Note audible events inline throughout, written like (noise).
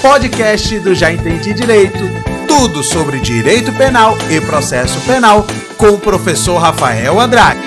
podcast do Já Entendi Direito. Tudo sobre direito penal e processo penal com o professor Rafael Andrade.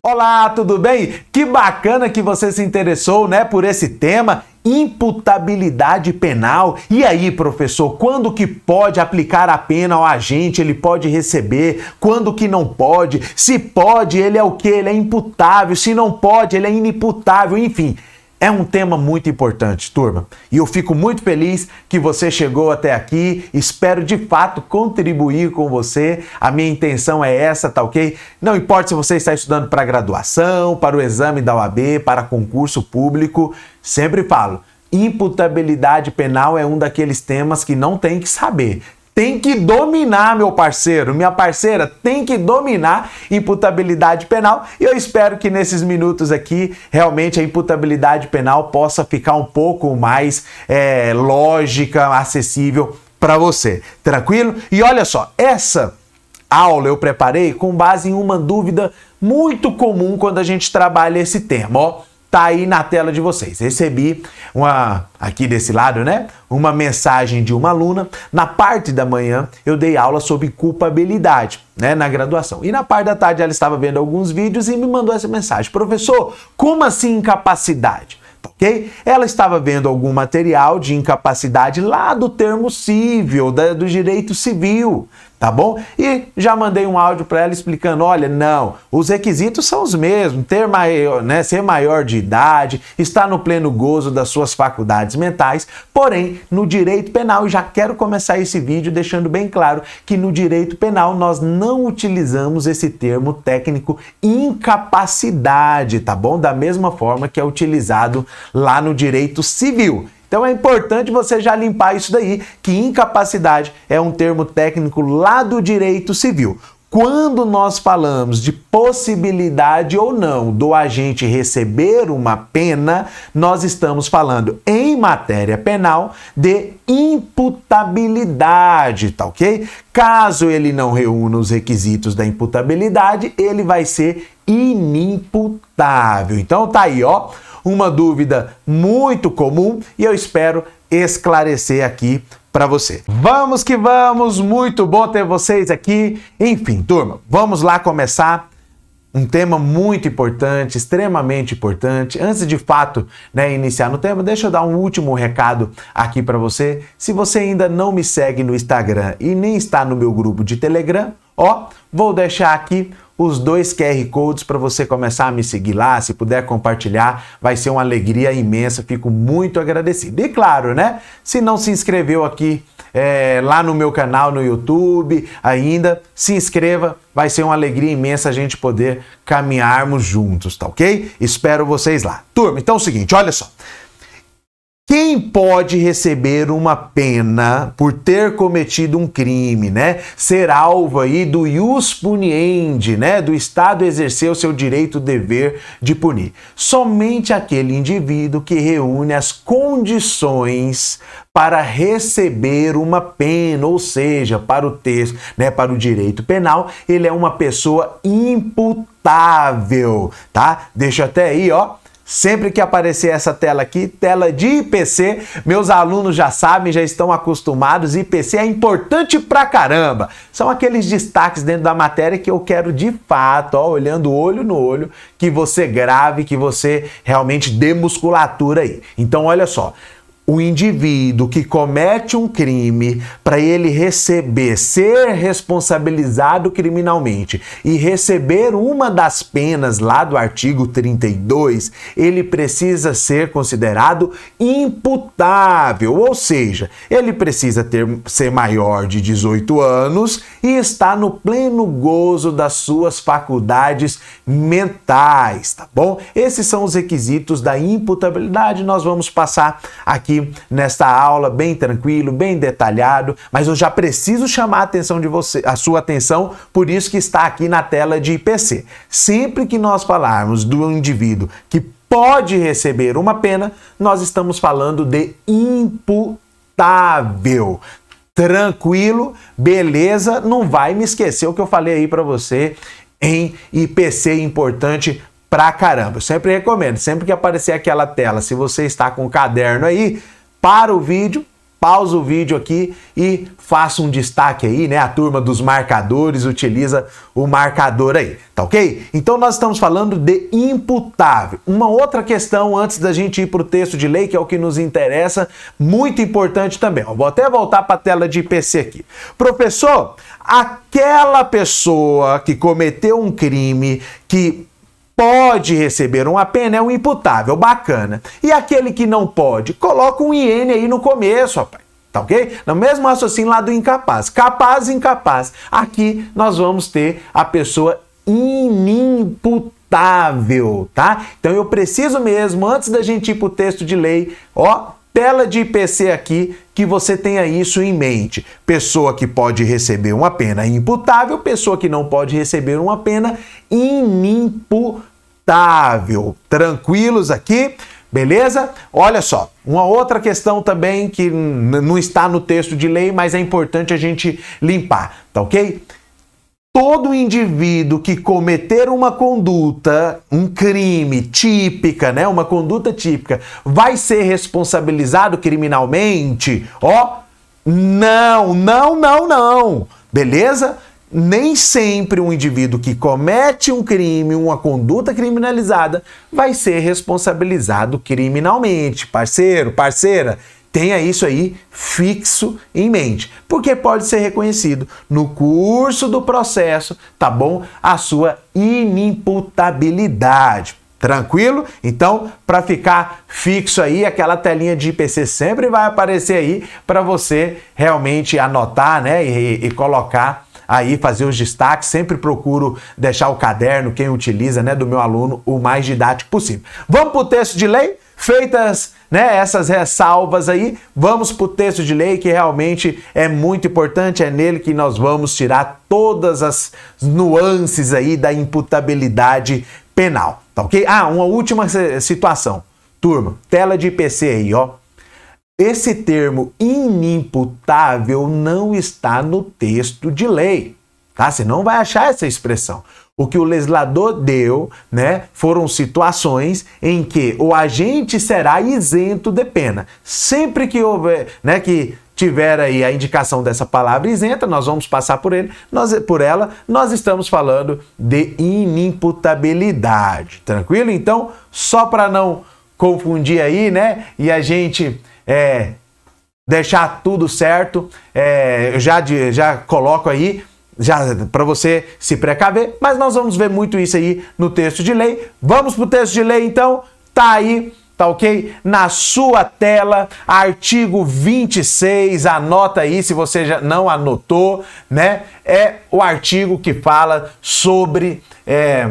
Olá, tudo bem? Que bacana que você se interessou, né, por esse tema imputabilidade penal. E aí, professor, quando que pode aplicar a pena ao agente? Ele pode receber? Quando que não pode? Se pode, ele é o que? Ele é imputável. Se não pode, ele é inimputável. Enfim, é um tema muito importante, turma, e eu fico muito feliz que você chegou até aqui. Espero de fato contribuir com você. A minha intenção é essa, tá ok? Não importa se você está estudando para graduação, para o exame da OAB, para concurso público, sempre falo. Imputabilidade penal é um daqueles temas que não tem que saber tem que dominar, meu parceiro, minha parceira, tem que dominar imputabilidade penal. E eu espero que nesses minutos aqui, realmente a imputabilidade penal possa ficar um pouco mais é, lógica, acessível para você. Tranquilo? E olha só, essa aula eu preparei com base em uma dúvida muito comum quando a gente trabalha esse tema. Ó, tá aí na tela de vocês. Recebi uma aqui desse lado, né? Uma mensagem de uma aluna. Na parte da manhã eu dei aula sobre culpabilidade, né, na graduação. E na parte da tarde ela estava vendo alguns vídeos e me mandou essa mensagem: "Professor, como assim incapacidade?" Tá ok? Ela estava vendo algum material de incapacidade lá do termo civil, da, do direito civil tá bom? E já mandei um áudio para ela explicando, olha, não, os requisitos são os mesmos, ter maior, né, ser maior de idade, estar no pleno gozo das suas faculdades mentais, porém, no direito penal, e já quero começar esse vídeo deixando bem claro que no direito penal nós não utilizamos esse termo técnico incapacidade, tá bom? Da mesma forma que é utilizado lá no direito civil. Então é importante você já limpar isso daí, que incapacidade é um termo técnico lá do direito civil. Quando nós falamos de possibilidade ou não do agente receber uma pena, nós estamos falando em matéria penal de imputabilidade, tá ok? Caso ele não reúna os requisitos da imputabilidade, ele vai ser inimputável. Então tá aí, ó uma dúvida muito comum e eu espero esclarecer aqui para você. Vamos que vamos, muito bom ter vocês aqui. Enfim, turma, vamos lá começar um tema muito importante, extremamente importante. Antes de fato, né, iniciar no tema, deixa eu dar um último recado aqui para você. Se você ainda não me segue no Instagram e nem está no meu grupo de Telegram, ó, vou deixar aqui os dois QR Codes para você começar a me seguir lá. Se puder compartilhar, vai ser uma alegria imensa. Fico muito agradecido. E claro, né? Se não se inscreveu aqui é, lá no meu canal no YouTube ainda, se inscreva. Vai ser uma alegria imensa a gente poder caminharmos juntos, tá ok? Espero vocês lá. Turma, então é o seguinte, olha só. Quem pode receber uma pena por ter cometido um crime, né? Ser alvo aí do ius puniendi, né? Do Estado exercer o seu direito dever de punir. Somente aquele indivíduo que reúne as condições para receber uma pena, ou seja, para o texto, né, para o direito penal, ele é uma pessoa imputável, tá? Deixa até aí, ó Sempre que aparecer essa tela aqui, tela de IPC, meus alunos já sabem, já estão acostumados. IPC é importante pra caramba. São aqueles destaques dentro da matéria que eu quero de fato, ó, olhando olho no olho, que você grave, que você realmente dê musculatura aí. Então, olha só o indivíduo que comete um crime para ele receber, ser responsabilizado criminalmente e receber uma das penas lá do artigo 32, ele precisa ser considerado imputável, ou seja, ele precisa ter, ser maior de 18 anos e estar no pleno gozo das suas faculdades mentais, tá bom? Esses são os requisitos da imputabilidade, nós vamos passar aqui nesta aula bem tranquilo, bem detalhado, mas eu já preciso chamar a atenção de você, a sua atenção, por isso que está aqui na tela de IPC. Sempre que nós falarmos do indivíduo que pode receber uma pena, nós estamos falando de imputável tranquilo, beleza, não vai me esquecer o que eu falei aí para você em IPC importante pra caramba. Eu sempre recomendo, sempre que aparecer aquela tela, se você está com o caderno aí, para o vídeo, pausa o vídeo aqui e faça um destaque aí, né? A turma dos marcadores utiliza o marcador aí, tá ok? Então nós estamos falando de imputável. Uma outra questão antes da gente ir para o texto de lei, que é o que nos interessa, muito importante também. Vou até voltar para a tela de IPC aqui. Professor, aquela pessoa que cometeu um crime que pode receber uma pena é um imputável, bacana. E aquele que não pode, coloca um IN aí no começo, rapaz. Tá ok? No mesmo raciocínio lá do incapaz. Capaz incapaz. Aqui nós vamos ter a pessoa inimputável, tá? Então eu preciso mesmo, antes da gente ir pro texto de lei, ó, tela de IPC aqui, que você tenha isso em mente. Pessoa que pode receber uma pena imputável, pessoa que não pode receber uma pena inimputável. Tranquilos aqui? Beleza? Olha só, uma outra questão também que não está no texto de lei, mas é importante a gente limpar, tá ok? Todo indivíduo que cometer uma conduta, um crime típica, né, uma conduta típica, vai ser responsabilizado criminalmente? Ó, não, não, não, não. Beleza? Nem sempre um indivíduo que comete um crime, uma conduta criminalizada, vai ser responsabilizado criminalmente. Parceiro, parceira, Tenha isso aí fixo em mente, porque pode ser reconhecido no curso do processo, tá bom? A sua inimputabilidade. Tranquilo? Então, para ficar fixo aí, aquela telinha de IPC sempre vai aparecer aí para você realmente anotar, né, e, e colocar aí fazer os destaques, sempre procuro deixar o caderno, quem utiliza, né, do meu aluno, o mais didático possível. Vamos para o texto de lei? Feitas né, essas ressalvas aí, vamos para o texto de lei que realmente é muito importante, é nele que nós vamos tirar todas as nuances aí da imputabilidade penal, tá ok? Ah, uma última situação. Turma, tela de IPC aí, ó. Esse termo inimputável não está no texto de lei, tá? Você não vai achar essa expressão. O que o legislador deu, né, foram situações em que o agente será isento de pena. Sempre que houver, né, que tiver aí a indicação dessa palavra isenta, nós vamos passar por ele, nós, por ela, nós estamos falando de inimputabilidade. Tranquilo? Então, só para não confundir aí, né? E a gente é, deixar tudo certo, é, eu já, já coloco aí já para você se precaver, mas nós vamos ver muito isso aí no texto de lei. Vamos para o texto de lei então, tá aí, tá ok? Na sua tela, artigo 26, anota aí se você já não anotou, né? É o artigo que fala sobre é,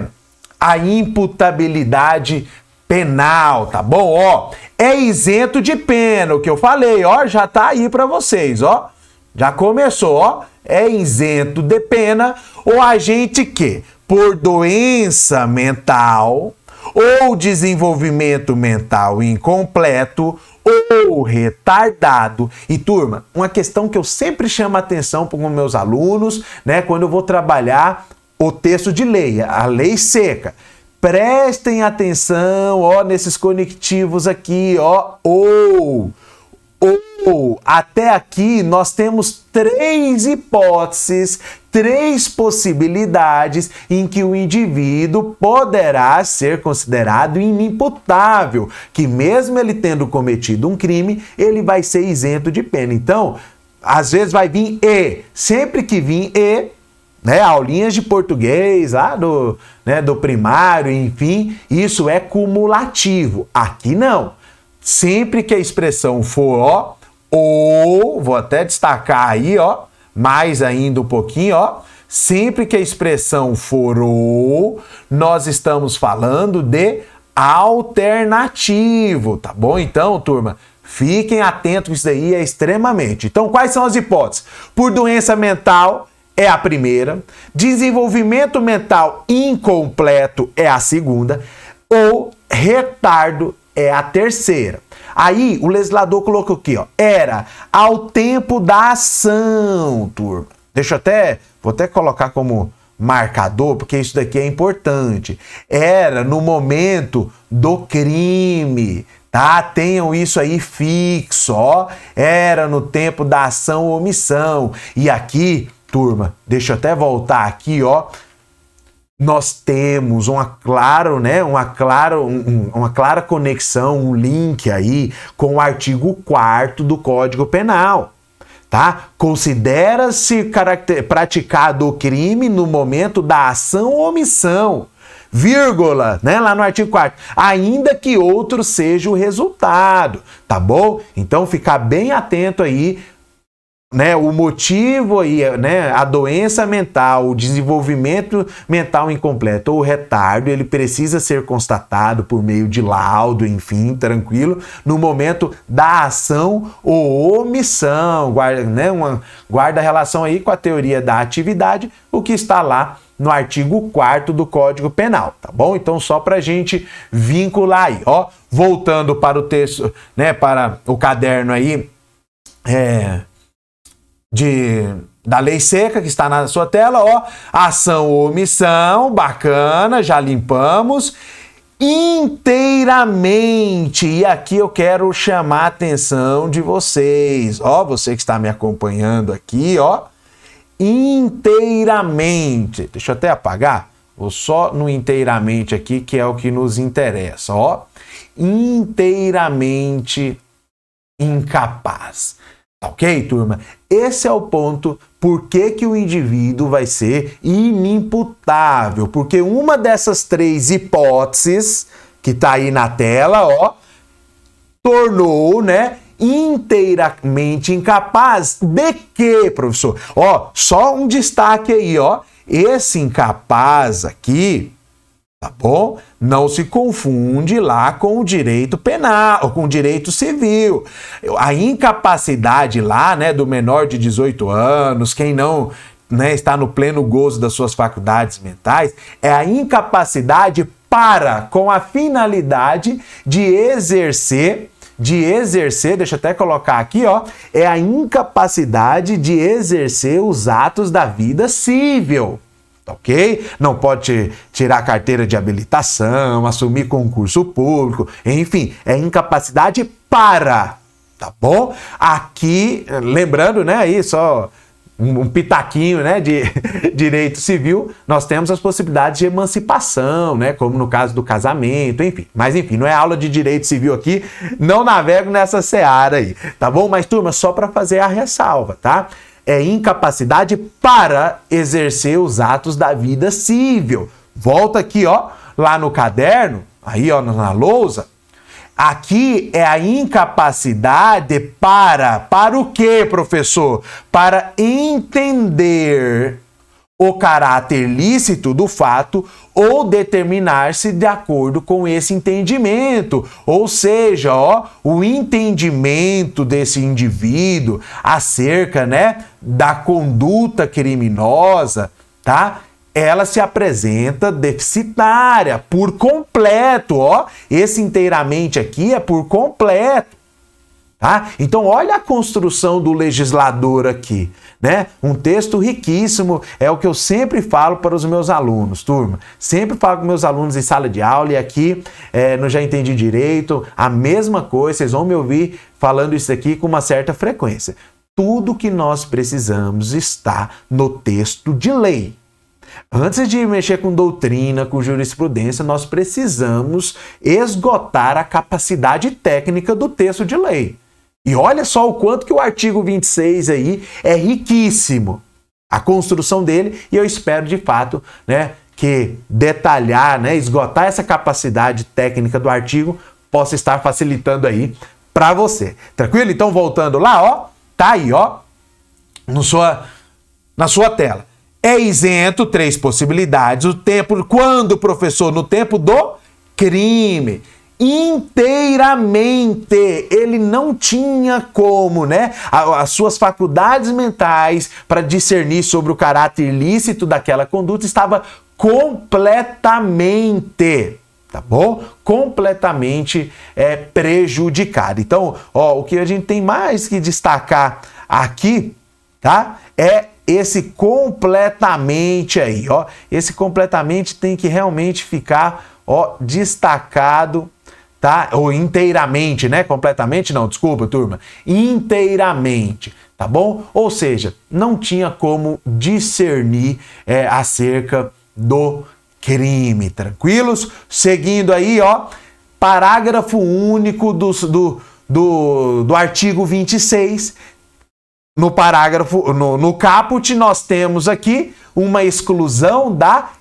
a imputabilidade penal, tá bom? Ó, é isento de pena, o que eu falei, ó, já tá aí para vocês, ó. Já começou, ó é isento de pena o agente que, por doença mental ou desenvolvimento mental incompleto ou retardado. E turma, uma questão que eu sempre chamo atenção para os meus alunos, né, quando eu vou trabalhar o texto de lei, a lei seca. Prestem atenção, ó, nesses conectivos aqui, ó, ou ou até aqui nós temos três hipóteses, três possibilidades em que o indivíduo poderá ser considerado inimputável, que mesmo ele tendo cometido um crime, ele vai ser isento de pena. Então, às vezes vai vir e, sempre que vir e, né, aulinhas de português lá do, né, do primário, enfim, isso é cumulativo. Aqui não. Sempre que a expressão for ó, ou, vou até destacar aí, ó, mais ainda um pouquinho, ó, sempre que a expressão for ou, nós estamos falando de alternativo, tá bom? Então, turma, fiquem atentos, isso aí é extremamente. Então, quais são as hipóteses? Por doença mental é a primeira, desenvolvimento mental incompleto é a segunda, ou retardo é a terceira. Aí o legislador colocou aqui, ó, era ao tempo da ação, turma. Deixa eu até, vou até colocar como marcador, porque isso daqui é importante. Era no momento do crime, tá? Tenham isso aí fixo, ó. Era no tempo da ação ou omissão. E aqui, turma, deixa eu até voltar aqui, ó. Nós temos uma claro, né, uma clara, um, uma clara conexão, um link aí com o artigo 4 do Código Penal tá? Considera-se praticado o crime no momento da ação ou omissão, vírgula, né? Lá no artigo 4 ainda que outro seja o resultado, tá bom? Então ficar bem atento aí né, o motivo aí, né, a doença mental, o desenvolvimento mental incompleto ou retardo, ele precisa ser constatado por meio de laudo, enfim, tranquilo, no momento da ação ou omissão, guarda, né, uma, guarda relação aí com a teoria da atividade, o que está lá no artigo 4 do Código Penal, tá bom? Então só para a gente vincular aí, ó, voltando para o texto, né, para o caderno aí, é de da lei seca que está na sua tela, ó, ação ou omissão, bacana, já limpamos inteiramente. E aqui eu quero chamar a atenção de vocês, ó, você que está me acompanhando aqui, ó, inteiramente. Deixa eu até apagar. Vou só no inteiramente aqui, que é o que nos interessa, ó. Inteiramente incapaz. Ok, turma? Esse é o ponto por que, que o indivíduo vai ser inimputável. Porque uma dessas três hipóteses que está aí na tela, ó, tornou, né, inteiramente incapaz de quê, professor? Ó, só um destaque aí, ó. Esse incapaz aqui, tá bom? Não se confunde lá com o direito penal, ou com o direito civil. A incapacidade lá, né, do menor de 18 anos, quem não né, está no pleno gozo das suas faculdades mentais, é a incapacidade para, com a finalidade de exercer de exercer, deixa eu até colocar aqui, ó, é a incapacidade de exercer os atos da vida civil ok? Não pode tirar carteira de habilitação, assumir concurso público, enfim, é incapacidade para, tá bom? Aqui, lembrando, né, aí só um, um pitaquinho, né, de (laughs) direito civil, nós temos as possibilidades de emancipação, né, como no caso do casamento, enfim. Mas enfim, não é aula de direito civil aqui, não navego nessa seara aí, tá bom? Mas turma, só para fazer a ressalva, tá? É incapacidade para exercer os atos da vida civil. Volta aqui, ó, lá no caderno, aí, ó, na lousa. Aqui é a incapacidade para. Para o quê, professor? Para entender o caráter lícito do fato ou determinar-se de acordo com esse entendimento. Ou seja, ó, o entendimento desse indivíduo acerca, né, da conduta criminosa, tá? Ela se apresenta deficitária por completo, ó. Esse inteiramente aqui é por completo. Tá? Então, olha a construção do legislador aqui. Né? Um texto riquíssimo, é o que eu sempre falo para os meus alunos, turma. Sempre falo com meus alunos em sala de aula e aqui é, no Já Entendi Direito, a mesma coisa, vocês vão me ouvir falando isso aqui com uma certa frequência. Tudo que nós precisamos está no texto de lei. Antes de mexer com doutrina, com jurisprudência, nós precisamos esgotar a capacidade técnica do texto de lei. E olha só o quanto que o artigo 26 aí é riquíssimo. A construção dele, e eu espero de fato, né, que detalhar, né, esgotar essa capacidade técnica do artigo possa estar facilitando aí para você. Tranquilo? Então voltando lá, ó, tá aí, ó, no sua na sua tela. É isento três possibilidades. O tempo quando, professor, no tempo do crime inteiramente. Ele não tinha como, né? As suas faculdades mentais para discernir sobre o caráter ilícito daquela conduta estava completamente tá bom? Completamente é, prejudicado. Então, ó, o que a gente tem mais que destacar aqui, tá? É esse completamente aí, ó. Esse completamente tem que realmente ficar, ó, destacado, tá? Ou inteiramente, né? Completamente não, desculpa, turma. Inteiramente, tá bom? Ou seja, não tinha como discernir é, acerca do crime, tranquilos? Seguindo aí, ó, parágrafo único do, do, do, do artigo 26 no parágrafo, no, no caput, nós temos aqui uma exclusão da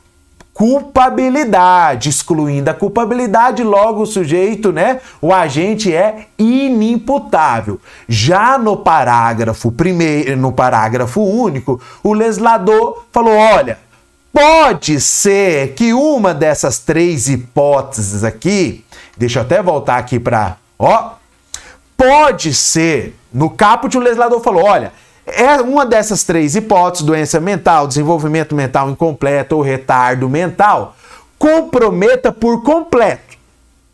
culpabilidade, excluindo a culpabilidade, logo o sujeito, né, o agente é inimputável. Já no parágrafo primeiro, no parágrafo único, o legislador falou, olha, pode ser que uma dessas três hipóteses aqui, deixa eu até voltar aqui para, ó, pode ser no caput, o legislador falou: olha, é uma dessas três hipóteses, doença mental, desenvolvimento mental incompleto ou retardo mental, comprometa por completo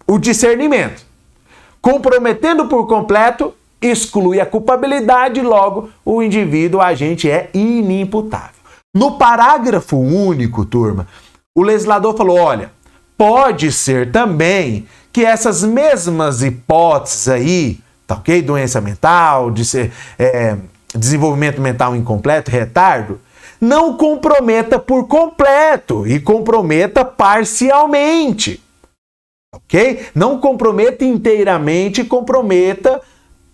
o discernimento. Comprometendo por completo, exclui a culpabilidade, logo o indivíduo, agente é inimputável. No parágrafo único, turma, o legislador falou: olha, pode ser também que essas mesmas hipóteses aí tá ok? Doença mental, de ser, é, desenvolvimento mental incompleto, retardo, não comprometa por completo e comprometa parcialmente, ok? Não comprometa inteiramente, comprometa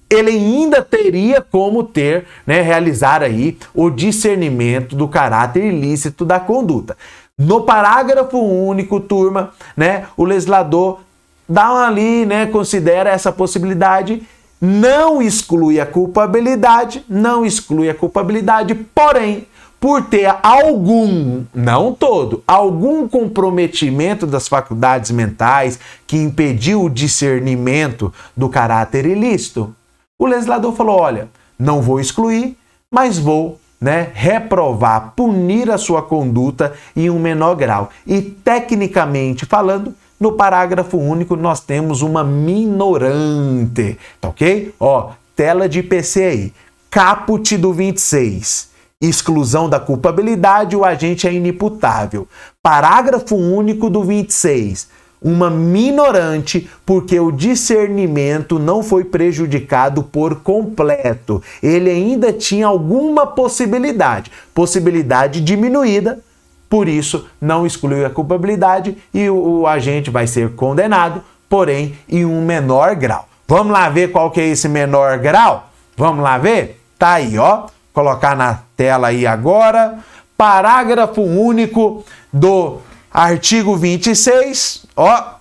ele ainda teria como ter, né, realizar aí o discernimento do caráter ilícito da conduta. No parágrafo único, turma, né, o legislador dá ali, né, considera essa possibilidade não exclui a culpabilidade, não exclui a culpabilidade, porém, por ter algum, não todo, algum comprometimento das faculdades mentais que impediu o discernimento do caráter ilícito, o legislador falou: olha, não vou excluir, mas vou né, reprovar, punir a sua conduta em um menor grau. E tecnicamente falando, no parágrafo único, nós temos uma minorante, tá ok? Ó, tela de IPC aí. Caput do 26. Exclusão da culpabilidade, o agente é inimputável. Parágrafo único do 26. Uma minorante, porque o discernimento não foi prejudicado por completo. Ele ainda tinha alguma possibilidade, possibilidade diminuída, por isso não excluiu a culpabilidade e o, o agente vai ser condenado, porém em um menor grau. Vamos lá ver qual que é esse menor grau? Vamos lá ver? Tá aí, ó. Colocar na tela aí agora. Parágrafo único do artigo 26, ó.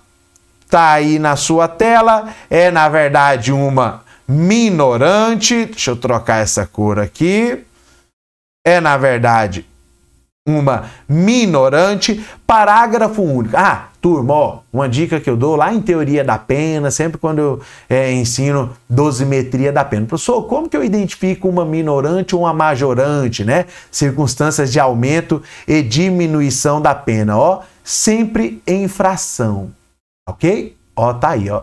Tá aí na sua tela. É na verdade uma minorante. Deixa eu trocar essa cor aqui. É na verdade uma minorante, parágrafo único. Ah, turma, ó, uma dica que eu dou lá em teoria da pena, sempre quando eu é, ensino dosimetria da pena. Professor, como que eu identifico uma minorante ou uma majorante, né? Circunstâncias de aumento e diminuição da pena, ó, sempre em fração, ok? Ó, tá aí, ó,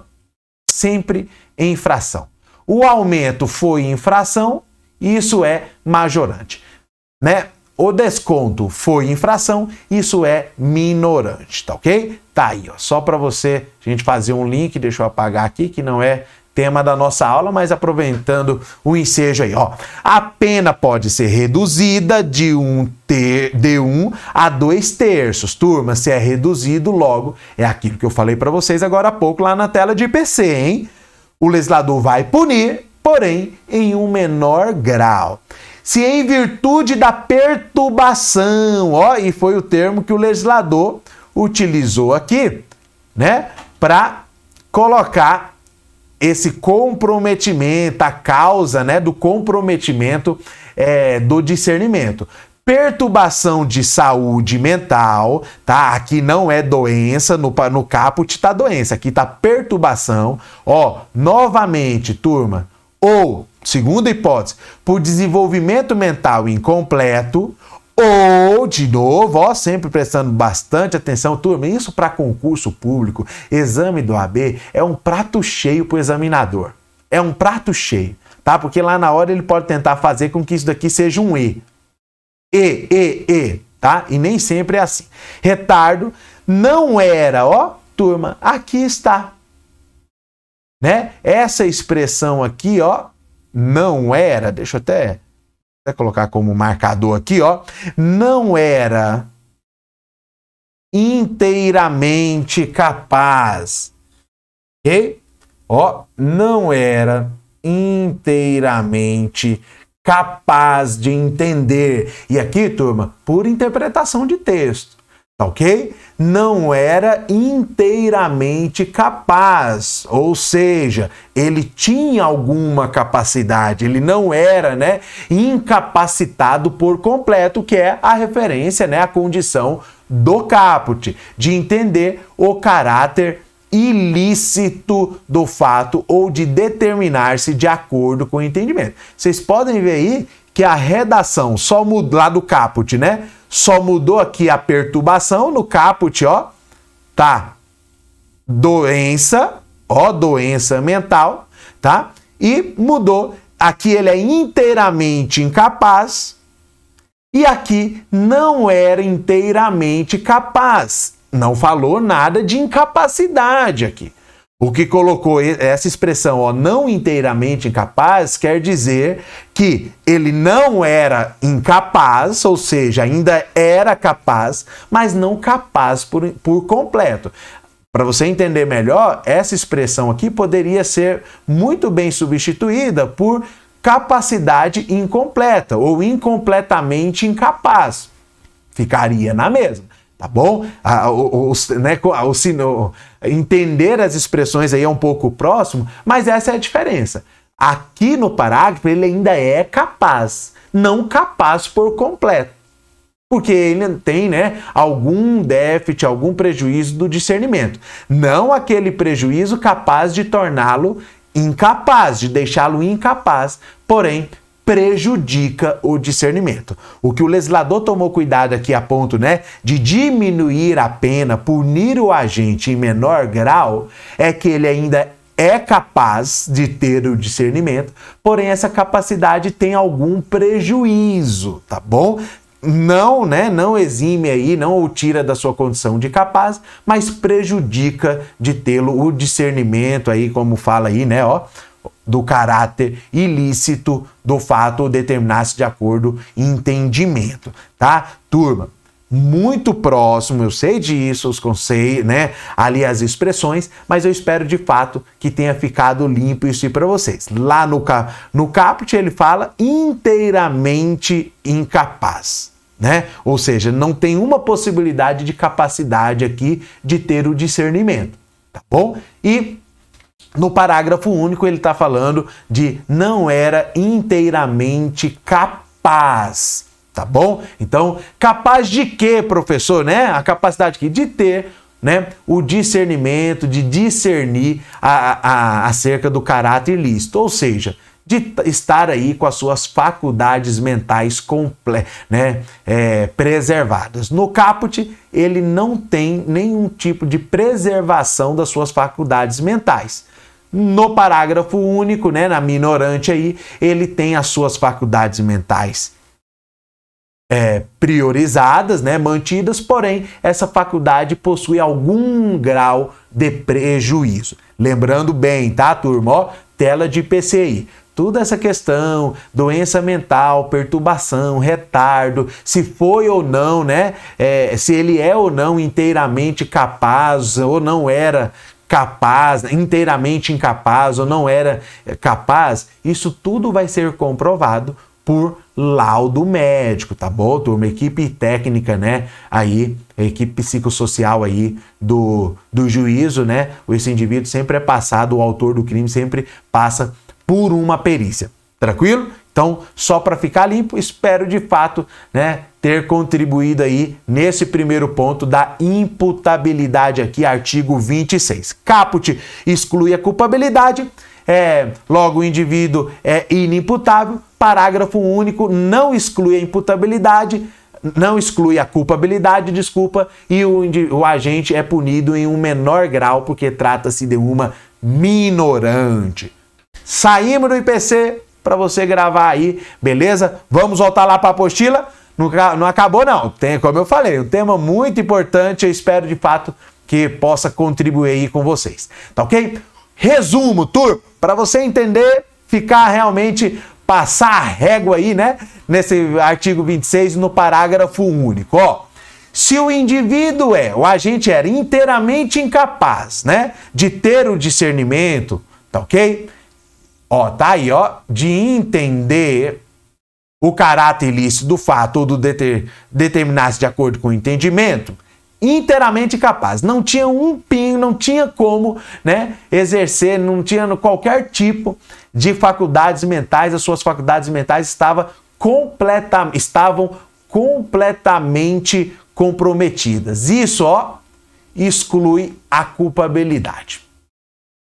sempre em fração. O aumento foi em fração, isso é majorante, né? O desconto foi infração, isso é minorante, tá ok? Tá aí, ó, só para você, a gente fazer um link, deixa eu apagar aqui, que não é tema da nossa aula, mas aproveitando o ensejo aí, ó. A pena pode ser reduzida de um, ter, de um a dois terços. Turma, se é reduzido, logo é aquilo que eu falei para vocês agora há pouco lá na tela de IPC, hein? O legislador vai punir, porém em um menor grau se em virtude da perturbação, ó, e foi o termo que o legislador utilizou aqui, né, para colocar esse comprometimento, a causa, né, do comprometimento é, do discernimento. Perturbação de saúde mental, tá? Aqui não é doença, no, no caput tá doença, aqui tá perturbação. Ó, novamente, turma, ou segunda hipótese, por desenvolvimento mental incompleto, ou, de novo, ó, sempre prestando bastante atenção, turma, isso para concurso público, exame do AB, é um prato cheio para o examinador. É um prato cheio, tá? Porque lá na hora ele pode tentar fazer com que isso daqui seja um E. E, E, E, tá? E nem sempre é assim. Retardo não era, ó, turma, aqui está. Né? Essa expressão aqui, ó, não era, deixa eu até, até colocar como marcador aqui, ó, não era inteiramente capaz. Ok? Ó, não era inteiramente capaz de entender. E aqui, turma, por interpretação de texto, tá ok? Não era inteiramente capaz, ou seja, ele tinha alguma capacidade, ele não era, né, incapacitado por completo, que é a referência, né, a condição do caput, de entender o caráter ilícito do fato ou de determinar-se de acordo com o entendimento. Vocês podem ver aí que a redação só mudou lá do caput, né? Só mudou aqui a perturbação no caput, ó. Tá. Doença, ó, doença mental, tá? E mudou. Aqui ele é inteiramente incapaz e aqui não era inteiramente capaz não falou nada de incapacidade aqui. O que colocou essa expressão, ó, não inteiramente incapaz, quer dizer que ele não era incapaz, ou seja, ainda era capaz, mas não capaz por, por completo. Para você entender melhor, essa expressão aqui poderia ser muito bem substituída por capacidade incompleta ou incompletamente incapaz. Ficaria na mesma tá bom? Ah, o, o, né, o, o, entender as expressões aí é um pouco próximo, mas essa é a diferença. Aqui no parágrafo ele ainda é capaz, não capaz por completo. Porque ele tem né, algum déficit, algum prejuízo do discernimento. Não aquele prejuízo capaz de torná-lo incapaz, de deixá-lo incapaz, porém prejudica o discernimento. O que o legislador tomou cuidado aqui a ponto, né, de diminuir a pena, punir o agente em menor grau, é que ele ainda é capaz de ter o discernimento, porém essa capacidade tem algum prejuízo, tá bom? Não, né, não exime aí, não o tira da sua condição de capaz, mas prejudica de tê-lo o discernimento aí, como fala aí, né, ó, do caráter ilícito do fato determinar-se de acordo entendimento, tá? Turma, muito próximo, eu sei disso, os conceitos, né? Ali as expressões, mas eu espero de fato que tenha ficado limpo isso para vocês. Lá no, no caput ele fala inteiramente incapaz. Né? Ou seja, não tem uma possibilidade de capacidade aqui de ter o discernimento, tá bom? E no parágrafo único, ele está falando de não era inteiramente capaz. Tá bom? Então, capaz de quê, professor? Né? A capacidade aqui de ter né, o discernimento, de discernir a, a, acerca do caráter ilícito. Ou seja, de estar aí com as suas faculdades mentais comple né, é, preservadas. No caput, ele não tem nenhum tipo de preservação das suas faculdades mentais. No parágrafo único, né, na minorante aí, ele tem as suas faculdades mentais é, priorizadas, né, mantidas, porém essa faculdade possui algum grau de prejuízo. Lembrando bem, tá, turma? Ó, tela de PCI. Toda essa questão, doença mental, perturbação, retardo, se foi ou não, né? É, se ele é ou não inteiramente capaz ou não era capaz, inteiramente incapaz ou não era eh, capaz, isso tudo vai ser comprovado por laudo médico, tá bom, turma? Equipe técnica, né? Aí, equipe psicossocial aí do, do juízo, né? Esse indivíduo sempre é passado, o autor do crime sempre passa por uma perícia. Tranquilo? Então, só para ficar limpo, espero de fato, né, ter contribuído aí nesse primeiro ponto da imputabilidade aqui, artigo 26. Caput exclui a culpabilidade, é, logo o indivíduo é inimputável. Parágrafo único não exclui a imputabilidade, não exclui a culpabilidade, desculpa, e o, o agente é punido em um menor grau porque trata-se de uma minorante. Saímos do IPC, para você gravar aí, beleza? Vamos voltar lá para a apostila? não, não acabou, não. Tem, como eu falei, um tema muito importante. Eu espero de fato que possa contribuir aí com vocês. Tá ok? Resumo, turma, para você entender, ficar realmente passar a régua aí, né? Nesse artigo 26, no parágrafo único. Ó, se o indivíduo é, o agente era inteiramente incapaz, né? De ter o discernimento, tá ok? Ó, tá aí, ó, de entender o caráter ilícito do fato ou do deter, determinar-se de acordo com o entendimento, inteiramente capaz. Não tinha um pinho, não tinha como né, exercer, não tinha qualquer tipo de faculdades mentais, as suas faculdades mentais estavam, completa, estavam completamente comprometidas. Isso, ó, exclui a culpabilidade.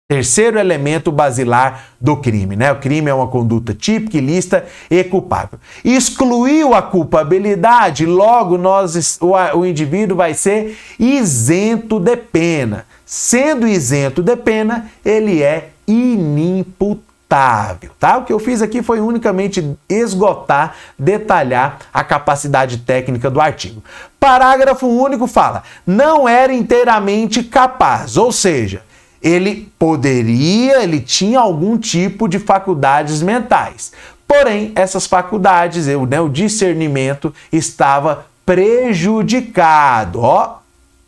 Terceiro elemento basilar do crime, né? O crime é uma conduta típica, ilícita e culpável. Excluiu a culpabilidade, logo nós, o, o indivíduo vai ser isento de pena. Sendo isento de pena, ele é inimputável, tá? O que eu fiz aqui foi unicamente esgotar, detalhar a capacidade técnica do artigo. Parágrafo único fala: não era inteiramente capaz, ou seja, ele poderia, ele tinha algum tipo de faculdades mentais. Porém, essas faculdades, eu, né, o discernimento estava prejudicado. Ó,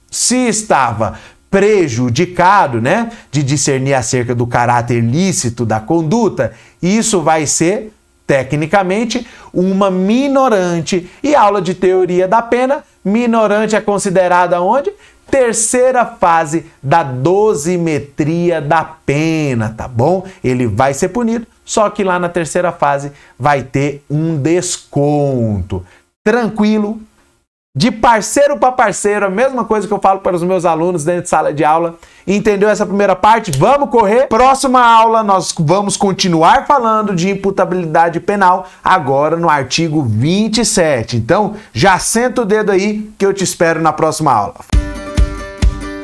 se estava prejudicado, né, de discernir acerca do caráter lícito da conduta, isso vai ser tecnicamente uma minorante. E aula de teoria da pena, minorante é considerada onde? Terceira fase da dosimetria da pena, tá bom? Ele vai ser punido, só que lá na terceira fase vai ter um desconto. Tranquilo, de parceiro para parceiro, a mesma coisa que eu falo para os meus alunos dentro de sala de aula. Entendeu essa primeira parte? Vamos correr. Próxima aula nós vamos continuar falando de imputabilidade penal, agora no artigo 27. Então, já senta o dedo aí que eu te espero na próxima aula.